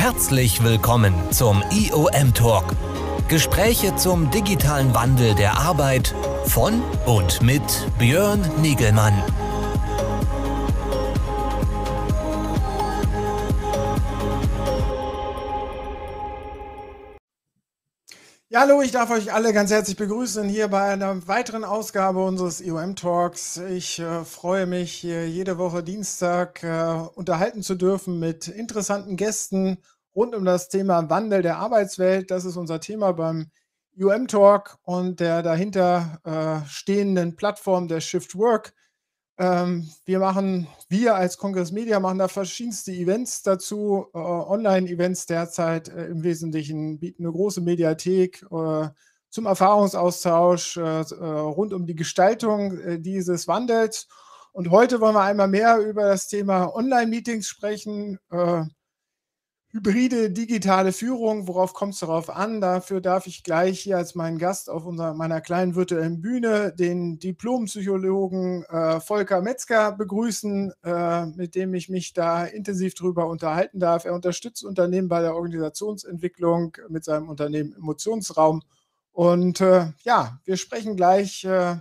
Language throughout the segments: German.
Herzlich willkommen zum IOM Talk. Gespräche zum digitalen Wandel der Arbeit von und mit Björn Nigelmann. Ja, hallo, ich darf euch alle ganz herzlich begrüßen hier bei einer weiteren Ausgabe unseres IOM Talks. Ich äh, freue mich, hier jede Woche Dienstag äh, unterhalten zu dürfen mit interessanten Gästen rund um das Thema Wandel der Arbeitswelt. Das ist unser Thema beim IOM Talk und der dahinter äh, stehenden Plattform der Shift Work. Ähm, wir machen, wir als Kongress Media machen da verschiedenste Events dazu, äh, Online-Events derzeit äh, im Wesentlichen, bieten eine große Mediathek äh, zum Erfahrungsaustausch äh, äh, rund um die Gestaltung äh, dieses Wandels. Und heute wollen wir einmal mehr über das Thema Online-Meetings sprechen hybride digitale Führung, worauf kommt es darauf an? Dafür darf ich gleich hier als meinen Gast auf unserer, meiner kleinen virtuellen Bühne den Diplompsychologen äh, Volker Metzger begrüßen, äh, mit dem ich mich da intensiv drüber unterhalten darf. Er unterstützt Unternehmen bei der Organisationsentwicklung mit seinem Unternehmen Emotionsraum. Und äh, ja, wir sprechen gleich, äh,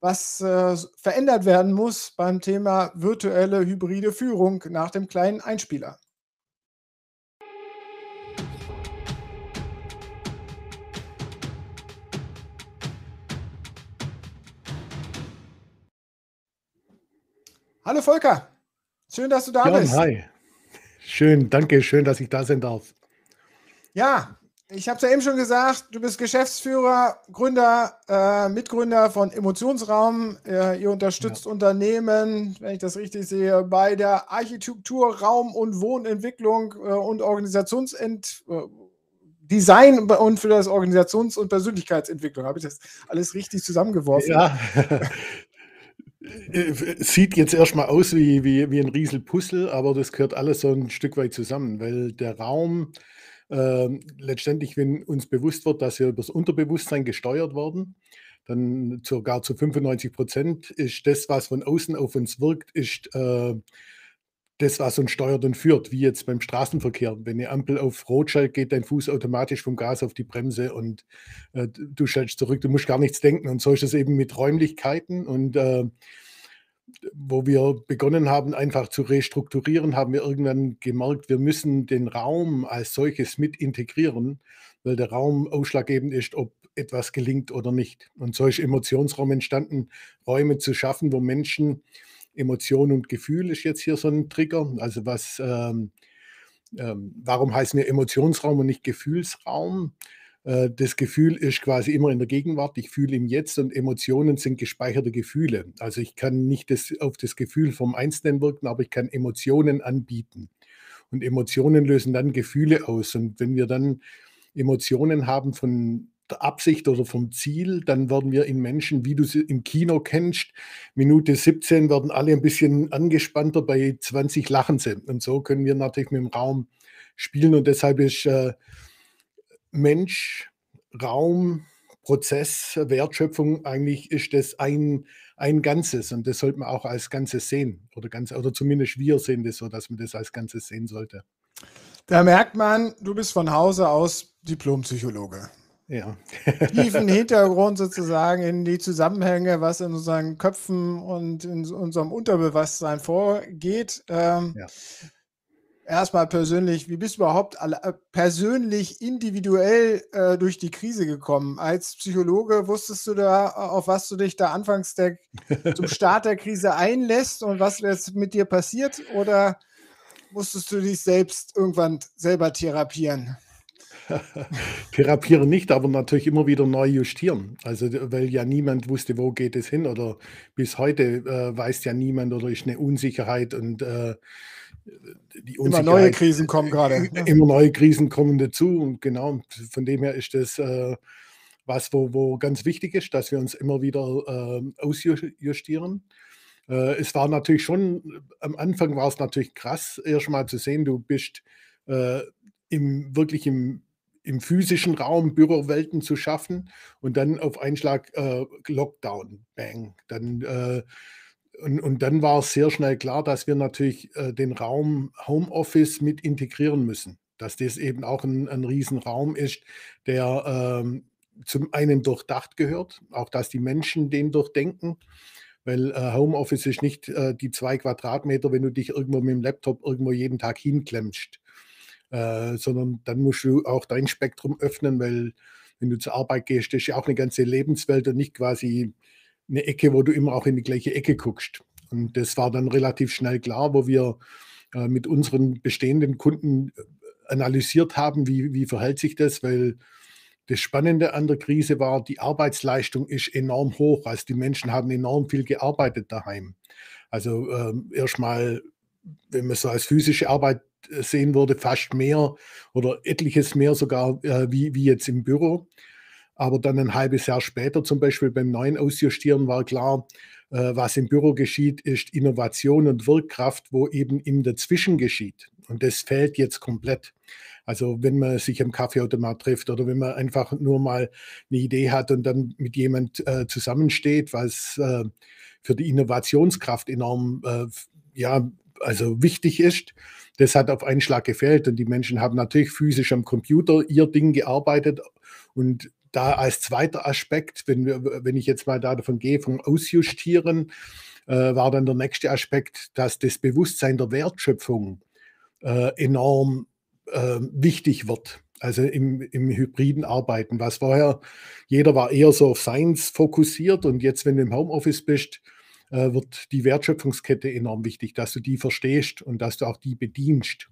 was äh, verändert werden muss beim Thema virtuelle hybride Führung nach dem kleinen Einspieler. Hallo Volker, schön, dass du da Jan, bist. hi. Schön, danke, schön, dass ich da sein darf. Ja, ich habe es ja eben schon gesagt, du bist Geschäftsführer, Gründer, äh, Mitgründer von Emotionsraum. Äh, ihr unterstützt ja. Unternehmen, wenn ich das richtig sehe, bei der Architektur, Raum- und Wohnentwicklung äh, und Organisationsdesign äh, und für das Organisations- und Persönlichkeitsentwicklung. Habe ich das alles richtig zusammengeworfen? Ja, sieht jetzt erstmal aus wie, wie, wie ein Rieselpuzzle, aber das gehört alles so ein Stück weit zusammen, weil der Raum äh, letztendlich, wenn uns bewusst wird, dass wir über das Unterbewusstsein gesteuert werden, dann sogar zu 95 Prozent ist das, was von außen auf uns wirkt, ist äh, das, was uns steuert und führt, wie jetzt beim Straßenverkehr. Wenn eine Ampel auf Rot schaltet, geht dein Fuß automatisch vom Gas auf die Bremse und äh, du schaltest zurück, du musst gar nichts denken. Und so ist es eben mit Räumlichkeiten. Und äh, wo wir begonnen haben, einfach zu restrukturieren, haben wir irgendwann gemerkt, wir müssen den Raum als solches mit integrieren, weil der Raum ausschlaggebend ist, ob etwas gelingt oder nicht. Und so ist Emotionsraum entstanden, Räume zu schaffen, wo Menschen Emotion und Gefühl ist jetzt hier so ein Trigger. Also was, ähm, ähm, warum heißen wir Emotionsraum und nicht Gefühlsraum? Äh, das Gefühl ist quasi immer in der Gegenwart. Ich fühle im Jetzt und Emotionen sind gespeicherte Gefühle. Also ich kann nicht das, auf das Gefühl vom Einzelnen wirken, aber ich kann Emotionen anbieten. Und Emotionen lösen dann Gefühle aus. Und wenn wir dann Emotionen haben von Absicht oder vom Ziel, dann werden wir in Menschen, wie du sie im Kino kennst, Minute 17 werden alle ein bisschen angespannter, bei 20 lachen sie. Und so können wir natürlich mit dem Raum spielen und deshalb ist äh, Mensch, Raum, Prozess, Wertschöpfung, eigentlich ist das ein, ein Ganzes und das sollte man auch als Ganzes sehen oder, ganz, oder zumindest wir sehen das so, dass man das als Ganzes sehen sollte. Da merkt man, du bist von Hause aus Diplompsychologe ja. tiefen Hintergrund sozusagen in die Zusammenhänge, was in unseren Köpfen und in unserem Unterbewusstsein vorgeht. Ähm, ja. Erstmal persönlich, wie bist du überhaupt alle, äh, persönlich, individuell äh, durch die Krise gekommen? Als Psychologe wusstest du da, auf was du dich da anfangs der, zum Start der Krise einlässt und was jetzt mit dir passiert? Oder musstest du dich selbst irgendwann selber therapieren? Therapieren nicht, aber natürlich immer wieder neu justieren. Also, weil ja niemand wusste, wo geht es hin oder bis heute äh, weiß ja niemand oder ist eine Unsicherheit und äh, die Unsicherheit. Immer neue Krisen kommen gerade. Immer neue Krisen kommen dazu und genau, von dem her ist das äh, was, wo, wo ganz wichtig ist, dass wir uns immer wieder äh, ausjustieren. Äh, es war natürlich schon, am Anfang war es natürlich krass, erst mal zu sehen, du bist äh, im, wirklich im im physischen Raum Bürowelten zu schaffen und dann auf einen Schlag äh, Lockdown, bang. Dann, äh, und, und dann war es sehr schnell klar, dass wir natürlich äh, den Raum Homeoffice mit integrieren müssen. dass das eben auch ein, ein Riesenraum ist, der ähm, zum einen durchdacht gehört, auch dass die Menschen den durchdenken, weil äh, Homeoffice ist nicht äh, die zwei Quadratmeter, wenn du dich irgendwo mit dem Laptop irgendwo jeden Tag hinklemmst, äh, sondern dann musst du auch dein Spektrum öffnen, weil wenn du zur Arbeit gehst, das ist ja auch eine ganze Lebenswelt und nicht quasi eine Ecke, wo du immer auch in die gleiche Ecke guckst. Und das war dann relativ schnell klar, wo wir äh, mit unseren bestehenden Kunden äh, analysiert haben, wie, wie verhält sich das, weil das Spannende an der Krise war, die Arbeitsleistung ist enorm hoch. Also die Menschen haben enorm viel gearbeitet daheim. Also ähm, erstmal, wenn man so als physische Arbeit sehen würde, fast mehr oder etliches mehr sogar äh, wie, wie jetzt im Büro. Aber dann ein halbes Jahr später zum Beispiel beim neuen Ausjustieren war klar, äh, was im Büro geschieht, ist Innovation und Wirkkraft, wo eben im Dazwischen geschieht. Und das fällt jetzt komplett. Also wenn man sich am Kaffeeautomat trifft oder wenn man einfach nur mal eine Idee hat und dann mit jemand äh, zusammensteht, was äh, für die Innovationskraft enorm äh, ja, also wichtig ist, das hat auf einen Schlag gefällt. Und die Menschen haben natürlich physisch am Computer ihr Ding gearbeitet und da als zweiter Aspekt, wenn, wir, wenn ich jetzt mal da davon gehe, vom Ausjustieren, äh, war dann der nächste Aspekt, dass das Bewusstsein der Wertschöpfung äh, enorm äh, wichtig wird. Also im, im hybriden Arbeiten, was vorher, jeder war eher so auf Science fokussiert und jetzt, wenn du im Homeoffice bist, äh, wird die Wertschöpfungskette enorm wichtig, dass du die verstehst und dass du auch die bedienst.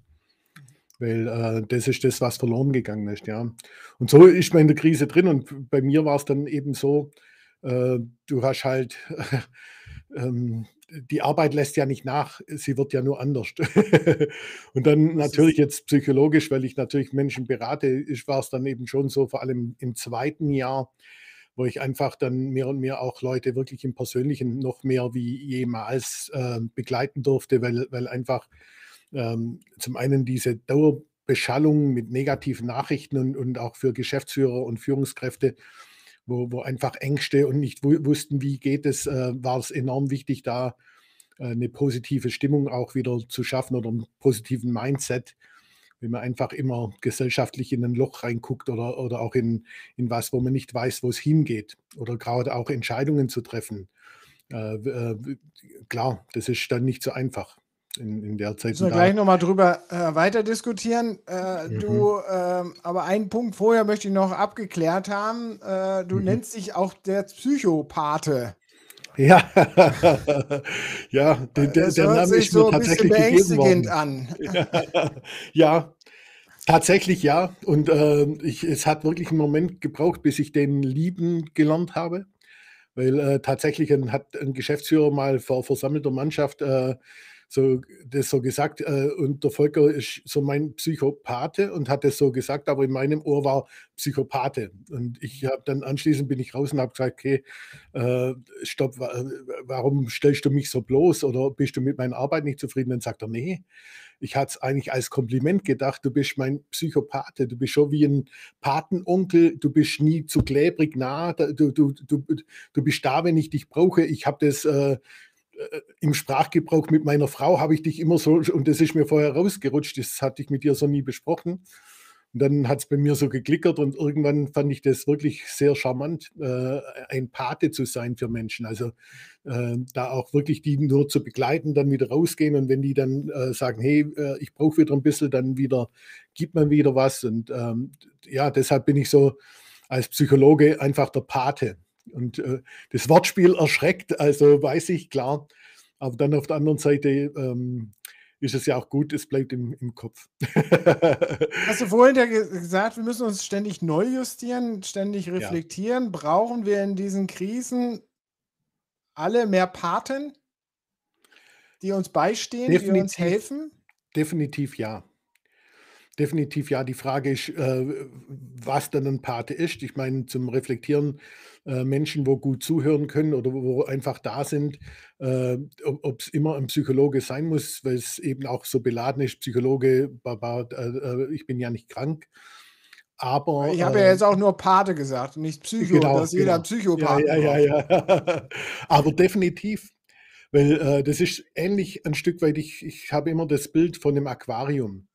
Weil äh, das ist das, was verloren gegangen ist, ja. Und so ist man in der Krise drin und bei mir war es dann eben so, äh, du hast halt, ähm, die Arbeit lässt ja nicht nach, sie wird ja nur anders. und dann natürlich jetzt psychologisch, weil ich natürlich Menschen berate, war es dann eben schon so, vor allem im zweiten Jahr, wo ich einfach dann mehr und mehr auch Leute wirklich im Persönlichen noch mehr wie jemals äh, begleiten durfte, weil, weil einfach ähm, zum einen diese Dauerbeschallung mit negativen Nachrichten und, und auch für Geschäftsführer und Führungskräfte, wo, wo einfach Ängste und nicht wussten, wie geht es, äh, war es enorm wichtig, da äh, eine positive Stimmung auch wieder zu schaffen oder einen positiven Mindset, wenn man einfach immer gesellschaftlich in ein Loch reinguckt oder, oder auch in, in was, wo man nicht weiß, wo es hingeht oder gerade auch Entscheidungen zu treffen. Äh, äh, klar, das ist dann nicht so einfach in, in der Zeit. Müssen wir gleich nochmal drüber äh, weiter diskutieren. Äh, mhm. Du, äh, aber einen Punkt vorher möchte ich noch abgeklärt haben. Äh, du mhm. nennst dich auch der Psychopathe. Ja, ja, der, der, der Name ist so mir tatsächlich gegeben worden. an. ja, tatsächlich ja. Und äh, ich, es hat wirklich einen Moment gebraucht, bis ich den lieben gelernt habe. Weil äh, tatsächlich ein, hat ein Geschäftsführer mal vor versammelter Mannschaft äh, so das so gesagt äh, und der Volker ist so mein Psychopathe und hat das so gesagt, aber in meinem Ohr war Psychopathe und ich habe dann anschließend bin ich raus und habe gesagt, okay, äh, stopp, warum stellst du mich so bloß oder bist du mit meiner Arbeit nicht zufrieden? Dann sagt er, nee, ich hatte es eigentlich als Kompliment gedacht, du bist mein Psychopathe, du bist schon wie ein Patenonkel, du bist nie zu klebrig nah, du, du, du, du bist da, wenn ich dich brauche. Ich habe das äh, äh, im Sprachgebrauch mit meiner Frau habe ich dich immer so, und das ist mir vorher rausgerutscht, das hatte ich mit dir so nie besprochen. Und dann hat es bei mir so geklickert und irgendwann fand ich das wirklich sehr charmant, äh, ein Pate zu sein für Menschen. Also äh, da auch wirklich die nur zu begleiten, dann wieder rausgehen und wenn die dann äh, sagen, hey, äh, ich brauche wieder ein bisschen, dann wieder gibt man wieder was. Und ähm, ja, deshalb bin ich so als Psychologe einfach der Pate. Und äh, das Wortspiel erschreckt, also weiß ich, klar. Aber dann auf der anderen Seite ähm, ist es ja auch gut, es bleibt im, im Kopf. Hast du vorhin ja gesagt, wir müssen uns ständig neu justieren, ständig reflektieren. Ja. Brauchen wir in diesen Krisen alle mehr Paten, die uns beistehen, definitiv, die uns helfen? Definitiv ja. Definitiv ja. Die Frage ist, äh, was dann ein Pate ist. Ich meine, zum Reflektieren äh, Menschen, wo gut zuhören können oder wo einfach da sind, äh, ob es immer ein Psychologe sein muss, weil es eben auch so beladen ist, Psychologe, Baba, äh, äh, ich bin ja nicht krank. Aber, ich habe ja jetzt auch nur Pate gesagt, nicht Psycho, genau, dass jeder genau. Psychopath ja, ja, ja, ja. Aber definitiv, weil äh, das ist ähnlich ein Stück weit, ich, ich habe immer das Bild von einem Aquarium.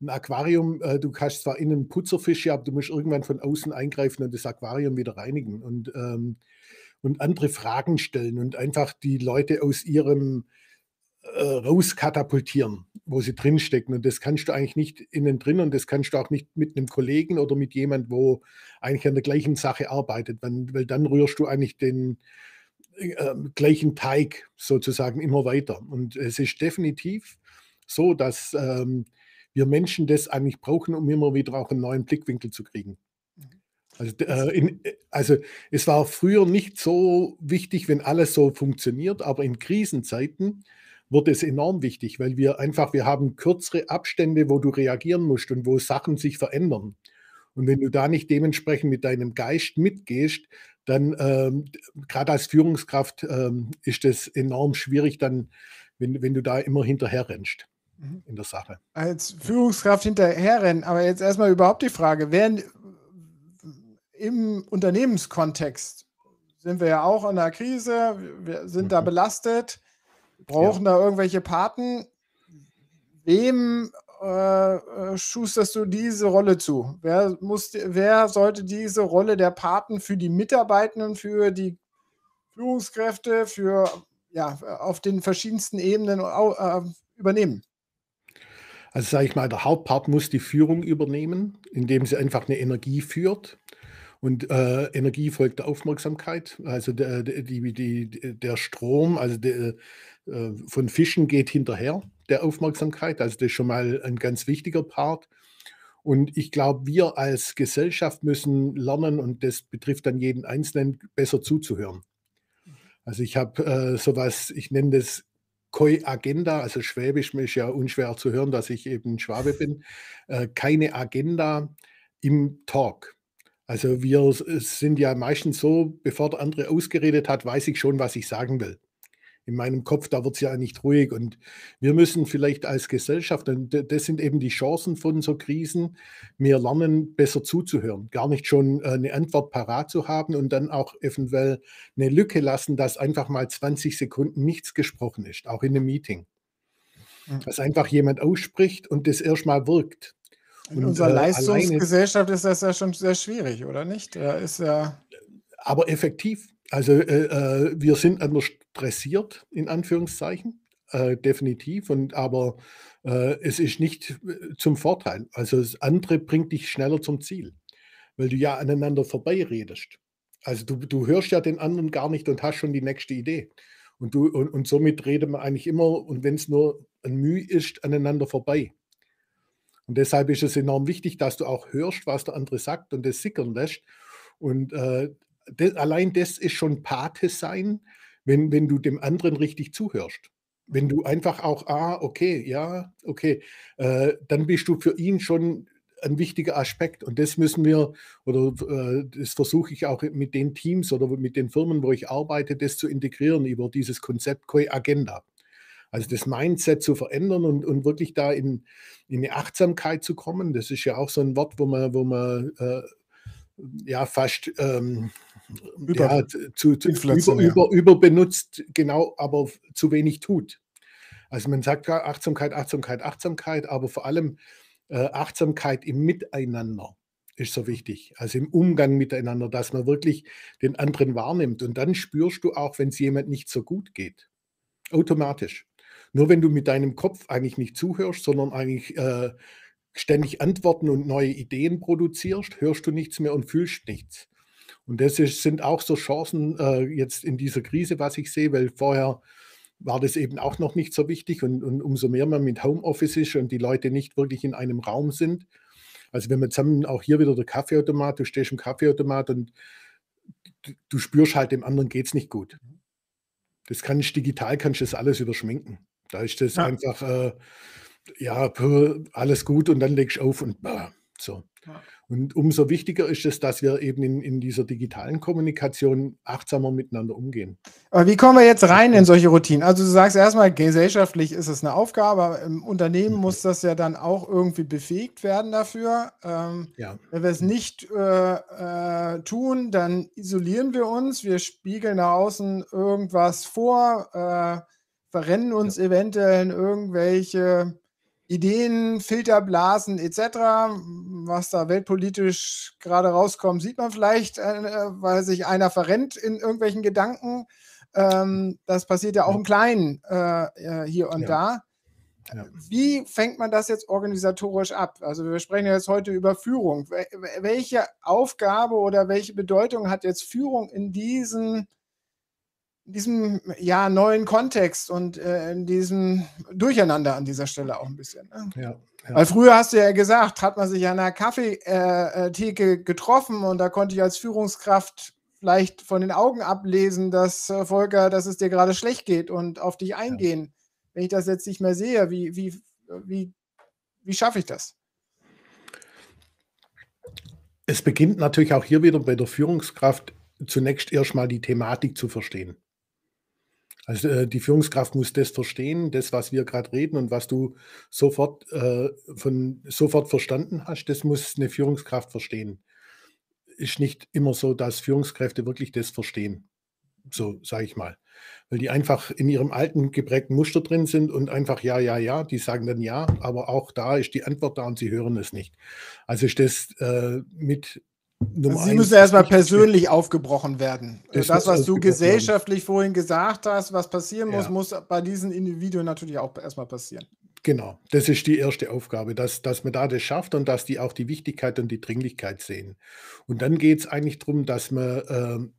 Ein Aquarium, äh, du kannst zwar innen Putzerfische, aber du musst irgendwann von außen eingreifen und das Aquarium wieder reinigen und, ähm, und andere Fragen stellen und einfach die Leute aus ihrem äh, rauskatapultieren, wo sie drinstecken. Und das kannst du eigentlich nicht innen drin und das kannst du auch nicht mit einem Kollegen oder mit jemand, wo eigentlich an der gleichen Sache arbeitet, weil, weil dann rührst du eigentlich den äh, gleichen Teig sozusagen immer weiter. Und es ist definitiv so, dass ähm, wir Menschen das eigentlich brauchen, um immer wieder auch einen neuen Blickwinkel zu kriegen. Also, äh, in, also, es war früher nicht so wichtig, wenn alles so funktioniert, aber in Krisenzeiten wird es enorm wichtig, weil wir einfach, wir haben kürzere Abstände, wo du reagieren musst und wo Sachen sich verändern. Und wenn du da nicht dementsprechend mit deinem Geist mitgehst, dann ähm, gerade als Führungskraft ähm, ist es enorm schwierig, dann, wenn, wenn du da immer hinterher rennst mhm. in der Sache. Als Führungskraft hinterherrennen, aber jetzt erstmal überhaupt die Frage, wer im Unternehmenskontext sind wir ja auch in einer Krise, wir sind mhm. da belastet, brauchen ja. da irgendwelche Paten. Wem äh, äh, schusterst du diese Rolle zu? Wer, muss, wer sollte diese Rolle der Paten für die Mitarbeitenden, für die Führungskräfte, für ja, auf den verschiedensten Ebenen äh, übernehmen? Also sage ich mal, der Hauptpart muss die Führung übernehmen, indem sie einfach eine Energie führt. Und äh, Energie folgt der Aufmerksamkeit. Also der, die, die, der Strom, also der, äh, von Fischen geht hinterher der Aufmerksamkeit. Also das ist schon mal ein ganz wichtiger Part. Und ich glaube, wir als Gesellschaft müssen lernen, und das betrifft dann jeden Einzelnen, besser zuzuhören. Also ich habe äh, sowas, ich nenne das Koi Agenda, also Schwäbisch ist ja unschwer zu hören, dass ich eben Schwabe bin. Äh, keine Agenda im Talk. Also wir sind ja meistens so, bevor der andere ausgeredet hat, weiß ich schon, was ich sagen will in meinem Kopf, da wird es ja nicht ruhig. Und wir müssen vielleicht als Gesellschaft, und das sind eben die Chancen von so Krisen, mehr lernen, besser zuzuhören. Gar nicht schon äh, eine Antwort parat zu haben und dann auch eventuell eine Lücke lassen, dass einfach mal 20 Sekunden nichts gesprochen ist, auch in einem Meeting. Hm. Dass einfach jemand ausspricht und das erstmal wirkt. In und, unserer äh, Leistungsgesellschaft ist das ja schon sehr schwierig, oder nicht? Da ist ja aber effektiv. Also äh, äh, wir sind anders stressiert, in Anführungszeichen, äh, definitiv. Und, aber äh, es ist nicht äh, zum Vorteil. Also das andere bringt dich schneller zum Ziel, weil du ja aneinander vorbeiredest. Also du, du hörst ja den anderen gar nicht und hast schon die nächste Idee. Und, du, und, und somit redet man eigentlich immer, und wenn es nur ein Mühe ist, aneinander vorbei. Und deshalb ist es enorm wichtig, dass du auch hörst, was der andere sagt und das sickern lässt. Und äh, allein das ist schon Pate sein, wenn, wenn du dem anderen richtig zuhörst. Wenn du einfach auch, ah, okay, ja, okay, äh, dann bist du für ihn schon ein wichtiger Aspekt. Und das müssen wir, oder äh, das versuche ich auch mit den Teams oder mit den Firmen, wo ich arbeite, das zu integrieren über dieses Konzept Koi Agenda. Also das Mindset zu verändern und, und wirklich da in, in eine Achtsamkeit zu kommen. Das ist ja auch so ein Wort, wo man, wo man äh, ja fast ähm, über, ja, zu, zu über, über, überbenutzt, genau, aber zu wenig tut. Also man sagt ja Achtsamkeit, Achtsamkeit, Achtsamkeit, aber vor allem äh, Achtsamkeit im Miteinander ist so wichtig. Also im Umgang miteinander, dass man wirklich den anderen wahrnimmt. Und dann spürst du auch, wenn es jemand nicht so gut geht. Automatisch. Nur wenn du mit deinem Kopf eigentlich nicht zuhörst, sondern eigentlich äh, ständig Antworten und neue Ideen produzierst, hörst du nichts mehr und fühlst nichts. Und das ist, sind auch so Chancen äh, jetzt in dieser Krise, was ich sehe, weil vorher war das eben auch noch nicht so wichtig und, und umso mehr man mit Homeoffice ist und die Leute nicht wirklich in einem Raum sind. Also wenn man zusammen auch hier wieder der Kaffeeautomat, du stehst im Kaffeeautomat und du, du spürst halt, dem anderen geht es nicht gut. Das kannst digital, kannst du das alles überschminken. Da ist das ja. einfach, äh, ja, alles gut und dann legst du auf und bah, so. Ja. Und umso wichtiger ist es, dass wir eben in, in dieser digitalen Kommunikation achtsamer miteinander umgehen. Aber wie kommen wir jetzt rein in solche Routinen? Also du sagst erstmal, gesellschaftlich ist es eine Aufgabe, aber im Unternehmen mhm. muss das ja dann auch irgendwie befähigt werden dafür. Ähm, ja. Wenn wir es nicht äh, äh, tun, dann isolieren wir uns, wir spiegeln nach außen irgendwas vor, äh, verrennen uns ja. eventuell in irgendwelche Ideen, Filterblasen etc., was da weltpolitisch gerade rauskommt, sieht man vielleicht, äh, weil sich einer verrennt in irgendwelchen Gedanken. Ähm, das passiert ja auch im Kleinen äh, hier und ja. da. Ja. Wie fängt man das jetzt organisatorisch ab? Also wir sprechen jetzt heute über Führung. Welche Aufgabe oder welche Bedeutung hat jetzt Führung in diesem, in diesem ja, neuen Kontext und äh, in diesem Durcheinander an dieser Stelle auch ein bisschen? Ne? Ja, ja. Weil früher hast du ja gesagt, hat man sich an einer Kaffeetheke äh, äh, getroffen und da konnte ich als Führungskraft vielleicht von den Augen ablesen, dass äh, Volker, dass es dir gerade schlecht geht und auf dich eingehen wenn ich das jetzt nicht mehr sehe, wie, wie, wie, wie schaffe ich das? Es beginnt natürlich auch hier wieder bei der Führungskraft zunächst erstmal die Thematik zu verstehen. Also äh, die Führungskraft muss das verstehen, das, was wir gerade reden und was du sofort, äh, von, sofort verstanden hast, das muss eine Führungskraft verstehen. Ist nicht immer so, dass Führungskräfte wirklich das verstehen. So sage ich mal weil die einfach in ihrem alten geprägten Muster drin sind und einfach ja, ja, ja, die sagen dann ja, aber auch da ist die Antwort da und sie hören es nicht. Also ist das äh, mit Nummer also Sie müssen erstmal persönlich aufgebrochen werden. Das, das was du gesellschaftlich werden. vorhin gesagt hast, was passieren muss, ja. muss bei diesen Individuen natürlich auch erstmal passieren. Genau, das ist die erste Aufgabe, dass, dass man da das schafft und dass die auch die Wichtigkeit und die Dringlichkeit sehen. Und dann geht es eigentlich darum, dass man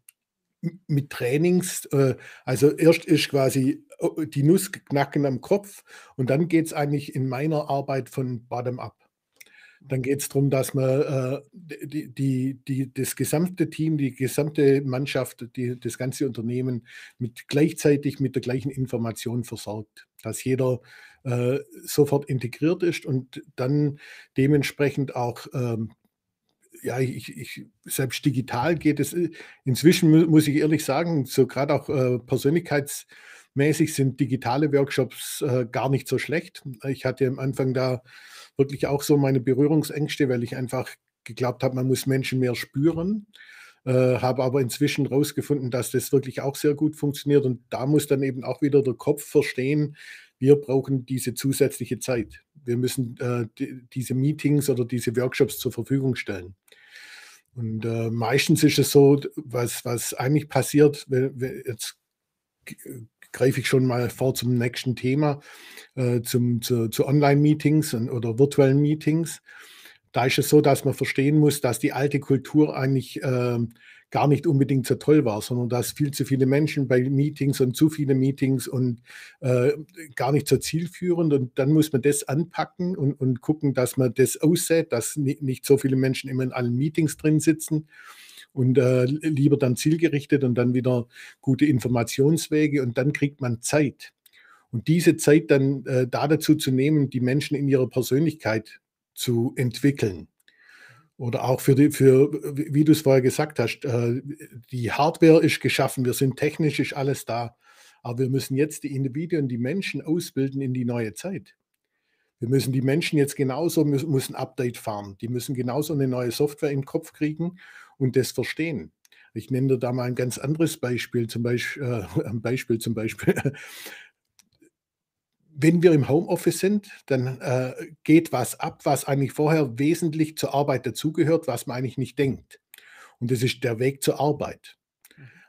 äh, mit Trainings, äh, also erst ist quasi oh, die Nuss knacken am Kopf und dann geht es eigentlich in meiner Arbeit von bottom up. Dann geht es darum, dass man äh, die, die, die, das gesamte Team, die gesamte Mannschaft, die, das ganze Unternehmen mit gleichzeitig mit der gleichen Information versorgt, dass jeder äh, sofort integriert ist und dann dementsprechend auch ähm, ja, ich, ich, selbst digital geht es. Inzwischen muss ich ehrlich sagen, so gerade auch äh, persönlichkeitsmäßig sind digitale Workshops äh, gar nicht so schlecht. Ich hatte am Anfang da wirklich auch so meine Berührungsängste, weil ich einfach geglaubt habe, man muss Menschen mehr spüren. Äh, habe aber inzwischen herausgefunden, dass das wirklich auch sehr gut funktioniert. Und da muss dann eben auch wieder der Kopf verstehen, wir brauchen diese zusätzliche Zeit. Wir müssen äh, die, diese Meetings oder diese Workshops zur Verfügung stellen. Und äh, meistens ist es so, was, was eigentlich passiert, wenn, wenn jetzt greife ich schon mal vor zum nächsten Thema, äh, zum, zu, zu Online-Meetings oder virtuellen Meetings. Da ist es so, dass man verstehen muss, dass die alte Kultur eigentlich äh, gar nicht unbedingt so toll war, sondern dass viel zu viele Menschen bei Meetings und zu viele Meetings und äh, gar nicht so zielführend. Und dann muss man das anpacken und, und gucken, dass man das aussät, dass nicht so viele Menschen immer in allen Meetings drin sitzen und äh, lieber dann zielgerichtet und dann wieder gute Informationswege und dann kriegt man Zeit. Und diese Zeit dann äh, da dazu zu nehmen, die Menschen in ihrer Persönlichkeit zu entwickeln. Oder auch für, die, für wie du es vorher gesagt hast, äh, die Hardware ist geschaffen, wir sind technisch, ist alles da. Aber wir müssen jetzt die Individuen, die Menschen ausbilden in die neue Zeit. Wir müssen die Menschen jetzt genauso, müssen, Update fahren. Die müssen genauso eine neue Software im Kopf kriegen und das verstehen. Ich nenne dir da mal ein ganz anderes Beispiel, zum Beispiel, äh, ein Beispiel zum Beispiel wenn wir im Homeoffice sind, dann äh, geht was ab, was eigentlich vorher wesentlich zur Arbeit dazugehört, was man eigentlich nicht denkt. Und das ist der Weg zur Arbeit.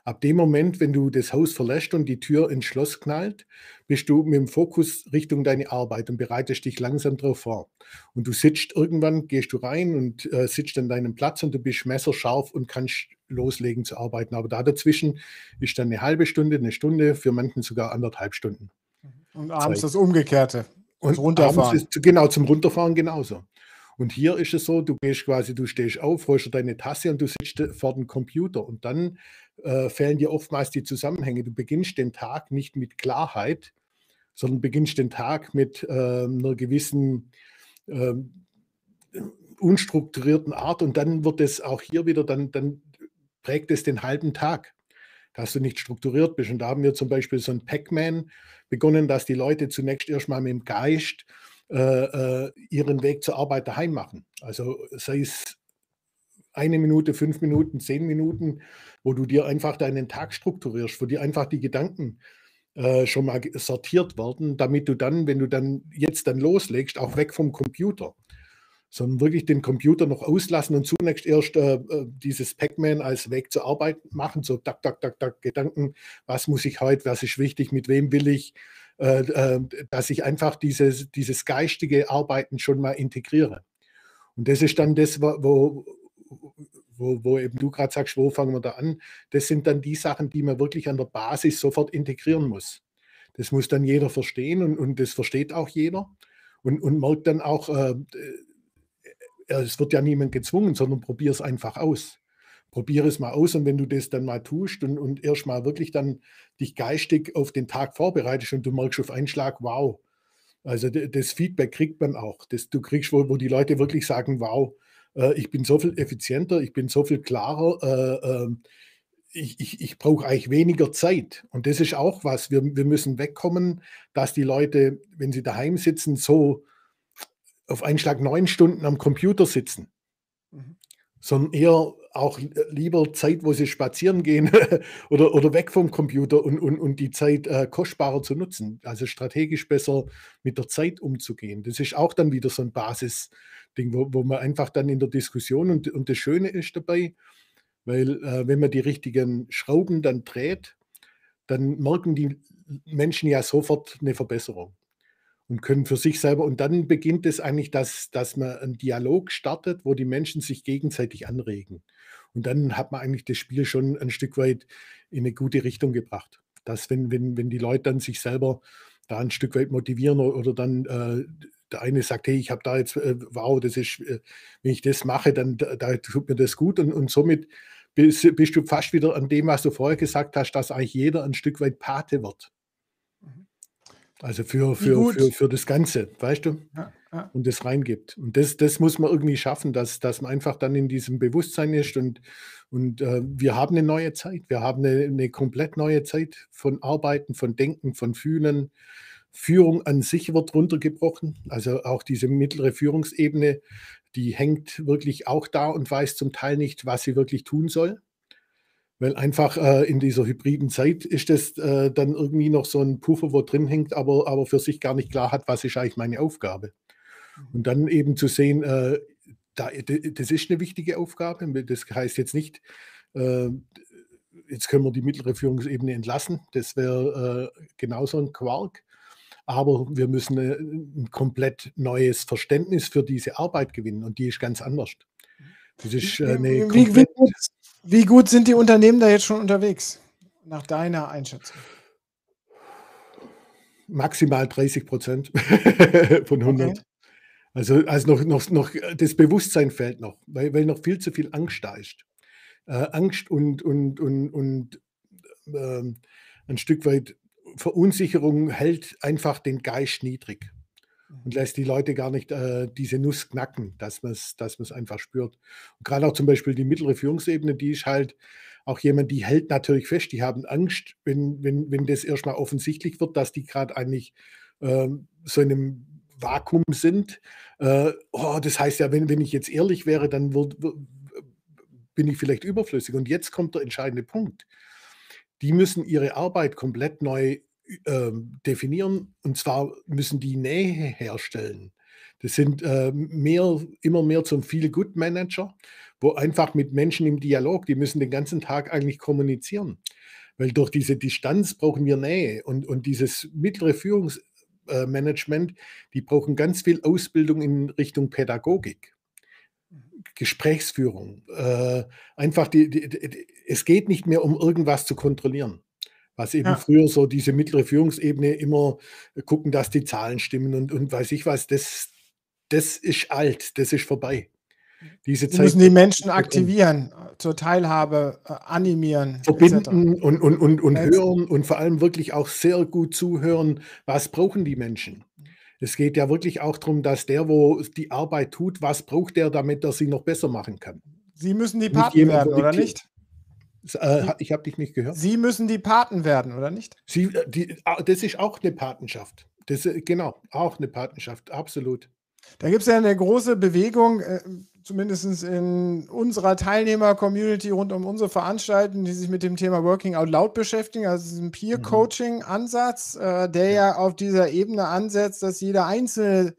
Ab dem Moment, wenn du das Haus verlässt und die Tür ins Schloss knallt, bist du mit dem Fokus Richtung deine Arbeit und bereitest dich langsam darauf vor. Und du sitzt irgendwann, gehst du rein und äh, sitzt an deinem Platz und du bist messerscharf und kannst loslegen zu arbeiten. Aber da dazwischen ist dann eine halbe Stunde, eine Stunde, für manchen sogar anderthalb Stunden. Und abends Zeit. das Umgekehrte. Und runterfahren. Ist, genau, zum Runterfahren genauso. Und hier ist es so, du gehst quasi, du stehst auf, holst deine Tasse und du sitzt vor dem Computer und dann äh, fehlen dir oftmals die Zusammenhänge. Du beginnst den Tag nicht mit Klarheit, sondern beginnst den Tag mit äh, einer gewissen äh, unstrukturierten Art und dann wird es auch hier wieder, dann, dann prägt es den halben Tag, dass du nicht strukturiert bist. Und da haben wir zum Beispiel so ein Pac-Man, begonnen, dass die Leute zunächst erstmal mit dem Geist äh, äh, ihren Weg zur Arbeit daheim machen. Also sei es eine Minute, fünf Minuten, zehn Minuten, wo du dir einfach deinen Tag strukturierst, wo dir einfach die Gedanken äh, schon mal sortiert werden, damit du dann, wenn du dann jetzt dann loslegst, auch weg vom Computer, sondern wirklich den Computer noch auslassen und zunächst erst äh, äh dieses Pac-Man als Weg zur Arbeit machen, so tak, tak, tak, tak, Gedanken, was muss ich heute, was ist wichtig, mit wem will ich, dass ich einfach dieses, dieses geistige Arbeiten schon mal integriere. Und das ist dann das, wo, wo, wo eben du gerade sagst, wo fangen wir da an? Das sind dann die Sachen, die man wirklich an der Basis sofort integrieren muss. Das muss dann jeder verstehen und, und das versteht auch jeder und, und merkt dann auch, äh, äh, es wird ja niemand gezwungen, sondern probier es einfach aus. Probiere es mal aus und wenn du das dann mal tust und, und erst mal wirklich dann dich geistig auf den Tag vorbereitest und du merkst auf einen Schlag, wow. Also das Feedback kriegt man auch. Das, du kriegst, wo, wo die Leute wirklich sagen, wow, äh, ich bin so viel effizienter, ich bin so viel klarer, äh, ähm, ich, ich, ich brauche eigentlich weniger Zeit. Und das ist auch was, wir, wir müssen wegkommen, dass die Leute, wenn sie daheim sitzen, so auf einen Schlag neun Stunden am Computer sitzen, mhm. Sondern eher auch lieber Zeit, wo sie spazieren gehen oder, oder weg vom Computer und, und, und die Zeit äh, kostbarer zu nutzen. Also strategisch besser mit der Zeit umzugehen. Das ist auch dann wieder so ein Basis, Ding, wo, wo man einfach dann in der Diskussion und, und das Schöne ist dabei, weil äh, wenn man die richtigen Schrauben dann dreht, dann merken die Menschen ja sofort eine Verbesserung und können für sich selber. Und dann beginnt es eigentlich, dass, dass man einen Dialog startet, wo die Menschen sich gegenseitig anregen. Und dann hat man eigentlich das Spiel schon ein Stück weit in eine gute Richtung gebracht. Dass, wenn, wenn, wenn die Leute dann sich selber da ein Stück weit motivieren oder, dann äh, der eine sagt, hey, ich habe da jetzt, äh, wow, das ist, äh, wenn ich das mache, dann da, da tut mir das gut und, und somit bist, bist, du fast wieder an dem, was du vorher gesagt hast, dass eigentlich jeder ein Stück weit Pate wird. Also für, für, für, für das Ganze, weißt du? Ja, ja. Und das reingibt. Und das, das muss man irgendwie schaffen, dass, dass man einfach dann in diesem Bewusstsein ist und, und äh, wir haben eine neue Zeit. Wir haben eine, eine komplett neue Zeit von Arbeiten, von Denken, von Fühlen. Führung an sich wird runtergebrochen. Also auch diese mittlere Führungsebene, die hängt wirklich auch da und weiß zum Teil nicht, was sie wirklich tun soll. Weil einfach äh, in dieser hybriden Zeit ist das äh, dann irgendwie noch so ein Puffer, wo drin hängt, aber, aber für sich gar nicht klar hat, was ist eigentlich meine Aufgabe. Mhm. Und dann eben zu sehen, äh, da, das ist eine wichtige Aufgabe. Das heißt jetzt nicht, äh, jetzt können wir die mittlere Führungsebene entlassen. Das wäre äh, genauso ein Quark aber wir müssen äh, ein komplett neues Verständnis für diese Arbeit gewinnen und die ist ganz anders. Das ist wie, wie, wie, gut, wie, gut, sind die Unternehmen da jetzt schon unterwegs, nach deiner Einschätzung? Maximal 30 Prozent von 100. Okay. Also, also noch, noch, noch das Bewusstsein fehlt noch, weil, weil noch viel zu viel Angst da ist. Äh, Angst und, und, und, und ähm, ein Stück weit Verunsicherung hält einfach den Geist niedrig und lässt die Leute gar nicht äh, diese Nuss knacken, dass man es dass einfach spürt. Und gerade auch zum Beispiel die mittlere Führungsebene, die ist halt auch jemand, die hält natürlich fest, die haben Angst, wenn, wenn, wenn das erstmal offensichtlich wird, dass die gerade eigentlich äh, so in einem Vakuum sind. Äh, oh, das heißt ja, wenn, wenn ich jetzt ehrlich wäre, dann wird, bin ich vielleicht überflüssig. Und jetzt kommt der entscheidende Punkt die müssen ihre Arbeit komplett neu äh, definieren und zwar müssen die Nähe herstellen. Das sind äh, mehr, immer mehr zum Feel-Good-Manager, wo einfach mit Menschen im Dialog, die müssen den ganzen Tag eigentlich kommunizieren. Weil durch diese Distanz brauchen wir Nähe und, und dieses mittlere Führungsmanagement, die brauchen ganz viel Ausbildung in Richtung Pädagogik. Gesprächsführung. Äh, einfach, die, die, die, es geht nicht mehr um irgendwas zu kontrollieren. Was eben ja. früher so diese mittlere Führungsebene immer gucken, dass die Zahlen stimmen und, und weiß ich was, das, das ist alt, das ist vorbei. Diese Sie Zeit müssen die Menschen aktivieren, zur Teilhabe äh, animieren. Verbinden und, und, und, und hören und vor allem wirklich auch sehr gut zuhören, was brauchen die Menschen. Es geht ja wirklich auch darum, dass der, wo die Arbeit tut, was braucht der, damit er sie noch besser machen kann. Sie müssen die Paten werden, oder nicht? Äh, ich habe dich nicht gehört. Sie müssen die Paten werden, oder nicht? Sie, äh, die, ah, das ist auch eine Patenschaft. Das, äh, genau, auch eine Patenschaft, absolut. Da gibt es ja eine große Bewegung, zumindest in unserer Teilnehmer-Community rund um unsere Veranstaltungen, die sich mit dem Thema Working Out Loud beschäftigen, also diesem Peer-Coaching-Ansatz, äh, der ja auf dieser Ebene ansetzt, dass jeder Einzelne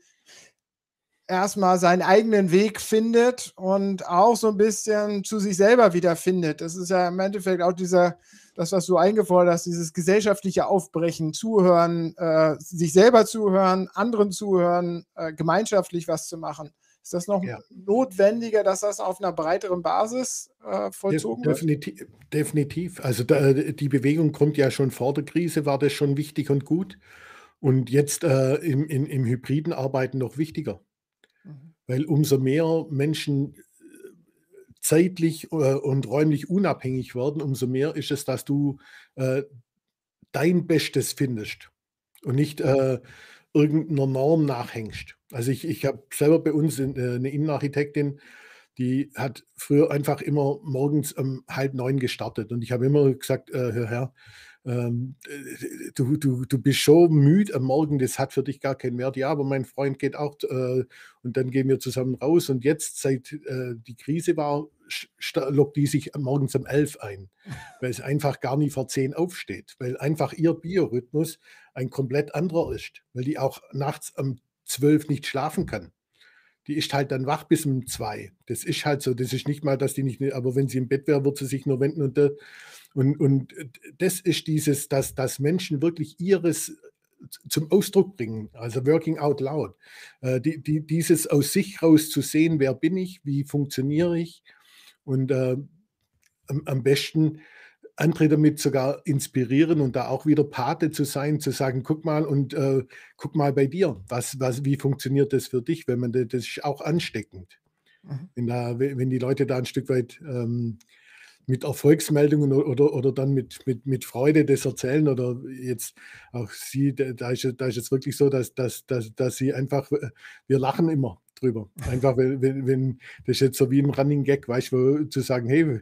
erstmal seinen eigenen Weg findet und auch so ein bisschen zu sich selber wiederfindet. Das ist ja im Endeffekt auch dieser, das, was du eingefordert hast, dieses gesellschaftliche Aufbrechen, Zuhören, äh, sich selber zuhören, anderen zuhören, äh, gemeinschaftlich was zu machen. Ist das noch ja. notwendiger, dass das auf einer breiteren Basis äh, vollzogen De definitiv, wird? Definitiv. Also da, die Bewegung kommt ja schon vor der Krise, war das schon wichtig und gut. Und jetzt äh, im, im, im hybriden Arbeiten noch wichtiger. Weil umso mehr Menschen äh, zeitlich äh, und räumlich unabhängig werden, umso mehr ist es, dass du äh, dein Bestes findest und nicht äh, irgendeiner Norm nachhängst. Also ich, ich habe selber bei uns äh, eine Innenarchitektin, die hat früher einfach immer morgens um halb neun gestartet. Und ich habe immer gesagt, äh, Herr Herr, ähm, du, du, du bist schon müde am Morgen, das hat für dich gar keinen Wert. Ja, aber mein Freund geht auch äh, und dann gehen wir zusammen raus. Und jetzt, seit äh, die Krise war, lockt die sich morgens um elf ein, weil es einfach gar nie vor zehn aufsteht, weil einfach ihr Biorhythmus ein komplett anderer ist, weil die auch nachts um zwölf nicht schlafen kann. Die ist halt dann wach bis um zwei. Das ist halt so. Das ist nicht mal, dass die nicht, aber wenn sie im Bett wäre, wird sie sich nur wenden und, und, und das ist dieses, dass, dass Menschen wirklich ihres zum Ausdruck bringen, also working out loud. Äh, die, die, dieses aus sich raus zu sehen, wer bin ich, wie funktioniere ich und äh, am, am besten andere damit sogar inspirieren und da auch wieder Pate zu sein, zu sagen, guck mal und äh, guck mal bei dir, was, was, wie funktioniert das für dich, wenn man das, das ist auch ansteckend. Mhm. Wenn, da, wenn die Leute da ein Stück weit ähm, mit Erfolgsmeldungen oder, oder dann mit, mit, mit Freude das erzählen oder jetzt auch sie, da ist, da ist es wirklich so, dass, dass, dass, dass sie einfach, äh, wir lachen immer drüber. Einfach, wenn, wenn, das ist jetzt so wie ein Running Gag, weißt du, zu sagen, hey,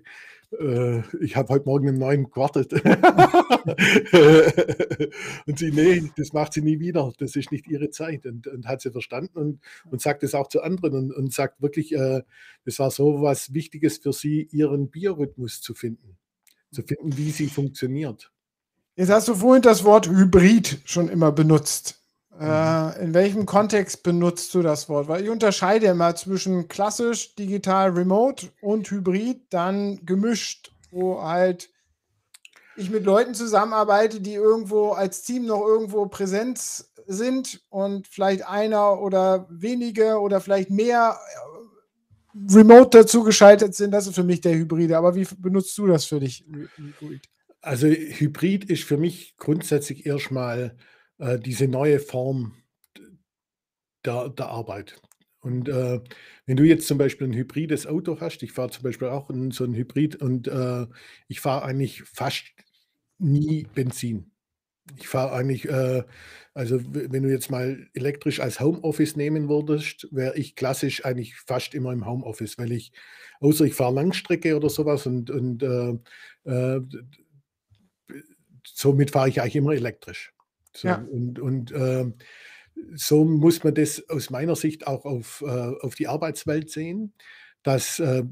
äh, ich habe heute Morgen im Neuen gewartet. und sie, nee, das macht sie nie wieder. Das ist nicht ihre Zeit. Und, und hat sie verstanden und, und sagt es auch zu anderen und, und sagt wirklich, äh, das war so was Wichtiges für sie, ihren Biorhythmus zu finden. Zu finden, wie sie funktioniert. Jetzt hast du vorhin das Wort Hybrid schon immer benutzt. Äh, in welchem Kontext benutzt du das Wort? Weil ich unterscheide immer zwischen klassisch, digital, remote und hybrid, dann gemischt, wo halt ich mit Leuten zusammenarbeite, die irgendwo als Team noch irgendwo präsent sind und vielleicht einer oder wenige oder vielleicht mehr äh, remote dazu geschaltet sind. Das ist für mich der Hybride. Aber wie benutzt du das für dich? Also Hybrid ist für mich grundsätzlich erstmal äh, diese neue Form der, der Arbeit. Und äh, wenn du jetzt zum Beispiel ein hybrides Auto hast, ich fahre zum Beispiel auch in so ein Hybrid und äh, ich fahre eigentlich fast nie Benzin. Ich fahre eigentlich, äh, also wenn du jetzt mal elektrisch als Homeoffice nehmen würdest, wäre ich klassisch eigentlich fast immer im Homeoffice, weil ich, außer ich fahre Langstrecke oder sowas und, und äh, äh, somit fahre ich eigentlich immer elektrisch. So, ja. Und, und äh, so muss man das aus meiner Sicht auch auf, äh, auf die Arbeitswelt sehen, dass äh,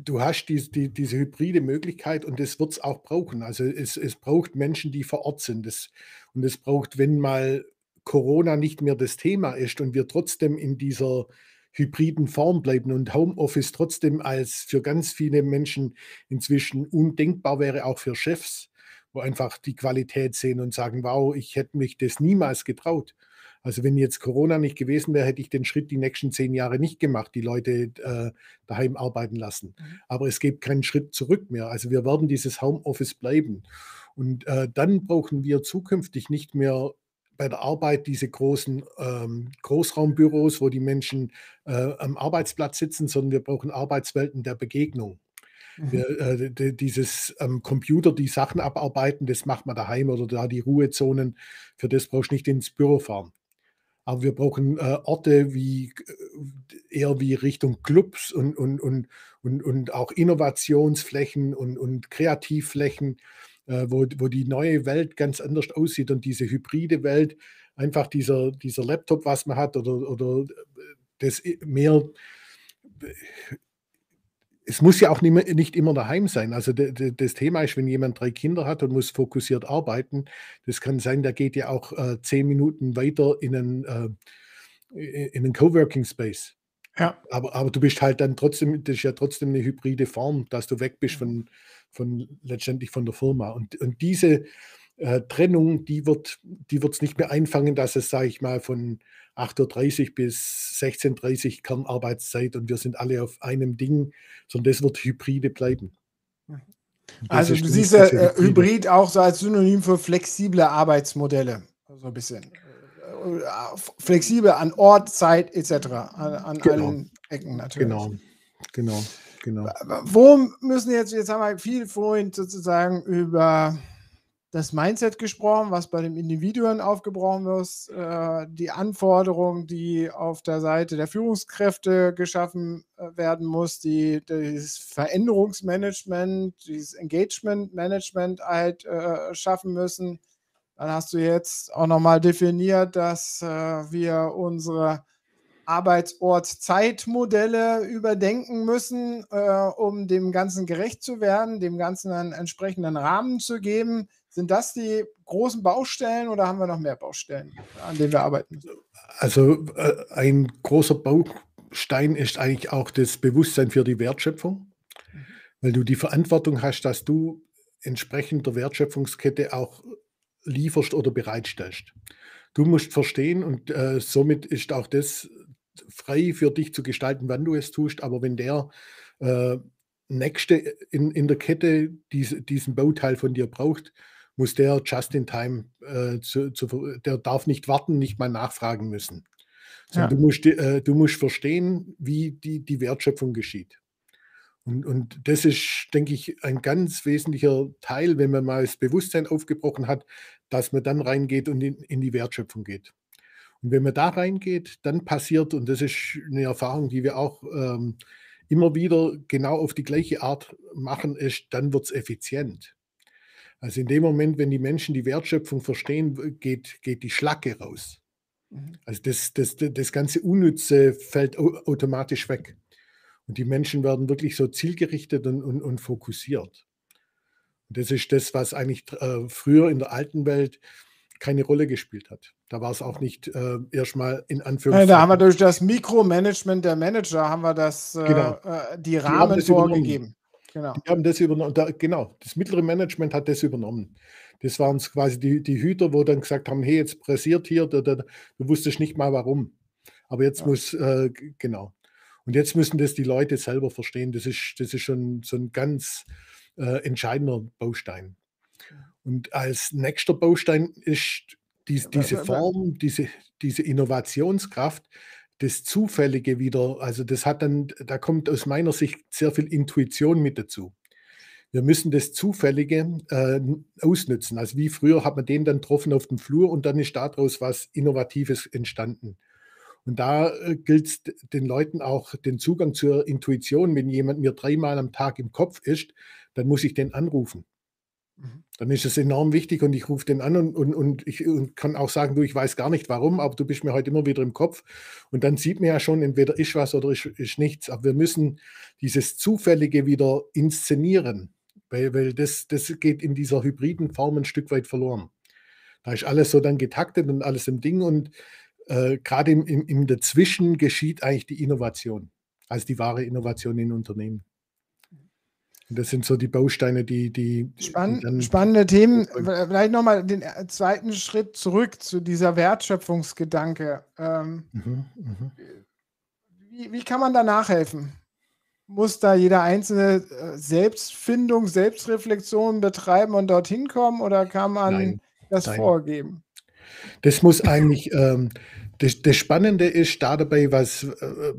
du hast die, die, diese hybride Möglichkeit und das wird es auch brauchen. Also es, es braucht Menschen, die vor Ort sind. Das, und es braucht, wenn mal Corona nicht mehr das Thema ist und wir trotzdem in dieser hybriden Form bleiben und Homeoffice trotzdem als für ganz viele Menschen inzwischen undenkbar wäre, auch für Chefs, wo einfach die Qualität sehen und sagen, wow, ich hätte mich das niemals getraut. Also wenn jetzt Corona nicht gewesen wäre, hätte ich den Schritt die nächsten zehn Jahre nicht gemacht, die Leute äh, daheim arbeiten lassen. Mhm. Aber es gibt keinen Schritt zurück mehr. Also wir werden dieses Homeoffice bleiben. Und äh, dann brauchen wir zukünftig nicht mehr bei der Arbeit diese großen ähm, Großraumbüros, wo die Menschen äh, am Arbeitsplatz sitzen, sondern wir brauchen Arbeitswelten der Begegnung. Mhm. Wir, äh, dieses am Computer die Sachen abarbeiten, das macht man daheim oder da die Ruhezonen, für das brauchst du nicht ins Büro fahren. Aber wir brauchen äh, Orte wie äh, eher wie Richtung Clubs und, und, und, und, und auch Innovationsflächen und, und Kreativflächen, äh, wo, wo die neue Welt ganz anders aussieht und diese hybride Welt, einfach dieser, dieser Laptop, was man hat, oder, oder äh, das mehr es muss ja auch nicht, immer daheim sein. Also das Thema ist, wenn jemand drei Kinder hat und muss fokussiert arbeiten, das kann sein, der geht ja auch äh, zehn Minuten weiter in einen, äh, in einen Coworking Space. Ja. Aber, aber du bist halt dann trotzdem, das ist ja trotzdem eine hybride Form, dass du weg bist von, von letztendlich von der Firma. Und, und diese äh, Trennung, die wird die es nicht mehr einfangen, dass es, sage ich mal, von 8.30 Uhr bis 16.30 Uhr Kernarbeitszeit und wir sind alle auf einem Ding, sondern das wird hybride bleiben. Also du siehst ja äh, Hybrid auch so als Synonym für flexible Arbeitsmodelle, so ein bisschen. Äh, flexibel an Ort, Zeit etc. An, an genau. allen Ecken natürlich. Genau, genau, genau. Wo müssen jetzt, jetzt haben wir viel vorhin sozusagen über das Mindset gesprochen, was bei dem Individuen aufgebrochen wird, äh, die Anforderungen, die auf der Seite der Führungskräfte geschaffen äh, werden muss, die, dieses Veränderungsmanagement, dieses Engagement-Management halt äh, schaffen müssen. Dann hast du jetzt auch nochmal definiert, dass wir unsere Arbeitsort-Zeitmodelle überdenken müssen, um dem Ganzen gerecht zu werden, dem Ganzen einen entsprechenden Rahmen zu geben. Sind das die großen Baustellen oder haben wir noch mehr Baustellen, an denen wir arbeiten müssen? Also äh, ein großer Baustein ist eigentlich auch das Bewusstsein für die Wertschöpfung, mhm. weil du die Verantwortung hast, dass du entsprechend der Wertschöpfungskette auch lieferst oder bereitstellst. Du musst verstehen und äh, somit ist auch das frei für dich zu gestalten, wann du es tust. Aber wenn der äh, Nächste in, in der Kette diese, diesen Bauteil von dir braucht, muss der just in time, äh, zu, zu, der darf nicht warten, nicht mal nachfragen müssen. Ja. Du, musst, äh, du musst verstehen, wie die, die Wertschöpfung geschieht. Und, und das ist, denke ich, ein ganz wesentlicher Teil, wenn man mal das Bewusstsein aufgebrochen hat, dass man dann reingeht und in, in die Wertschöpfung geht. Und wenn man da reingeht, dann passiert, und das ist eine Erfahrung, die wir auch ähm, immer wieder genau auf die gleiche Art machen, ist, dann wird es effizient. Also in dem Moment, wenn die Menschen die Wertschöpfung verstehen, geht, geht die Schlacke raus. Mhm. Also das, das, das ganze Unnütze fällt automatisch weg. Und die Menschen werden wirklich so zielgerichtet und, und, und fokussiert. Und das ist das, was eigentlich äh, früher in der alten Welt keine Rolle gespielt hat. Da war es auch nicht äh, erstmal in Anführungszeichen. da haben wir durch das Mikromanagement der Manager haben wir das, äh, genau. äh, die Rahmen die vorgegeben. Genau. Die haben das übernommen. Da, genau, das mittlere Management hat das übernommen. Das waren quasi die, die Hüter, wo dann gesagt haben, hey, jetzt pressiert hier, da, da, du wusstest nicht mal warum. Aber jetzt ja. muss, äh, genau. Und jetzt müssen das die Leute selber verstehen. Das ist, das ist schon so ein ganz äh, entscheidender Baustein. Und als nächster Baustein ist dies, diese Form, diese, diese Innovationskraft, das Zufällige wieder, also das hat dann, da kommt aus meiner Sicht sehr viel Intuition mit dazu. Wir müssen das Zufällige äh, ausnutzen. Also wie früher hat man den dann getroffen auf dem Flur und dann ist daraus was Innovatives entstanden. Und da äh, gilt es den Leuten auch den Zugang zur Intuition. Wenn jemand mir dreimal am Tag im Kopf ist, dann muss ich den anrufen. Mhm. Dann ist es enorm wichtig und ich rufe den an und, und, und ich und kann auch sagen, du, ich weiß gar nicht warum, aber du bist mir heute immer wieder im Kopf. Und dann sieht man ja schon, entweder ist was oder ist, ist nichts. Aber wir müssen dieses Zufällige wieder inszenieren, weil, weil das, das geht in dieser hybriden Form ein Stück weit verloren. Da ist alles so dann getaktet und alles im Ding und äh, gerade im, im, im Dazwischen geschieht eigentlich die Innovation, also die wahre Innovation in Unternehmen. Das sind so die Bausteine, die. die Spann spannende Themen. Vielleicht nochmal den äh, zweiten Schritt zurück zu dieser Wertschöpfungsgedanke. Ähm, mhm, mh. wie, wie, kann man da nachhelfen? Muss da jeder Einzelne äh, Selbstfindung, Selbstreflexion betreiben und dorthin kommen oder kann man nein, das nein. vorgeben? Das muss eigentlich. Ähm, das, das, Spannende ist da dabei, was äh,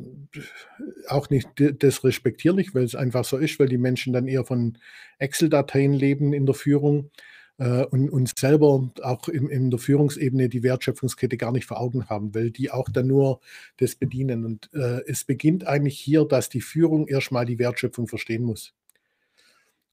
auch nicht das respektierlich, weil es einfach so ist, weil die Menschen dann eher von Excel-Dateien leben in der Führung äh, und uns selber auch in, in, der Führungsebene die Wertschöpfungskette gar nicht vor Augen haben, weil die auch dann nur das bedienen. Und äh, es beginnt eigentlich hier, dass die Führung erstmal die Wertschöpfung verstehen muss.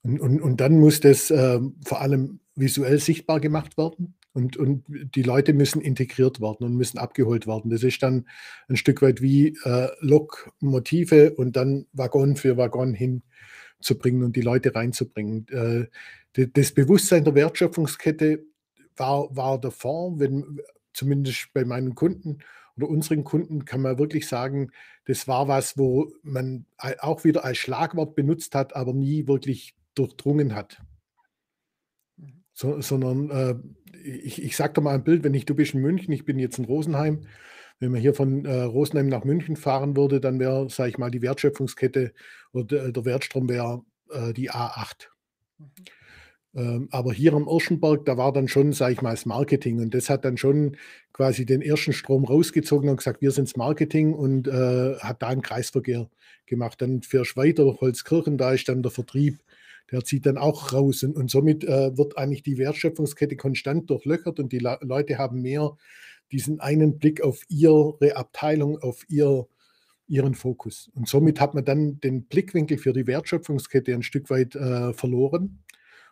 Und, und, und dann muss das äh, vor allem visuell sichtbar gemacht werden. Und, und die Leute müssen integriert werden und müssen abgeholt werden. Das ist dann ein Stück weit wie äh, Lokmotive und dann Waggon für Waggon hinzubringen und die Leute reinzubringen. Äh, das Bewusstsein der Wertschöpfungskette war, war davor, wenn, zumindest bei meinen Kunden oder unseren Kunden, kann man wirklich sagen, das war was, wo man auch wieder als Schlagwort benutzt hat, aber nie wirklich durchdrungen hat. Mhm. So, sondern äh, ich, ich sage dir mal ein Bild, wenn ich, du bist in München, ich bin jetzt in Rosenheim, wenn man hier von äh, Rosenheim nach München fahren würde, dann wäre, sage ich mal, die Wertschöpfungskette oder der, der Wertstrom wäre äh, die A8. Mhm. Ähm, aber hier am Irschenberg, da war dann schon, sage ich mal, das Marketing. Und das hat dann schon quasi den ersten Strom rausgezogen und gesagt, wir sind das Marketing und äh, hat da einen Kreisverkehr gemacht. Dann fährst weiter Holzkirchen, da ist dann der Vertrieb der zieht dann auch raus. Und, und somit äh, wird eigentlich die Wertschöpfungskette konstant durchlöchert und die La Leute haben mehr diesen einen Blick auf ihre Abteilung, auf ihr, ihren Fokus. Und somit hat man dann den Blickwinkel für die Wertschöpfungskette ein Stück weit äh, verloren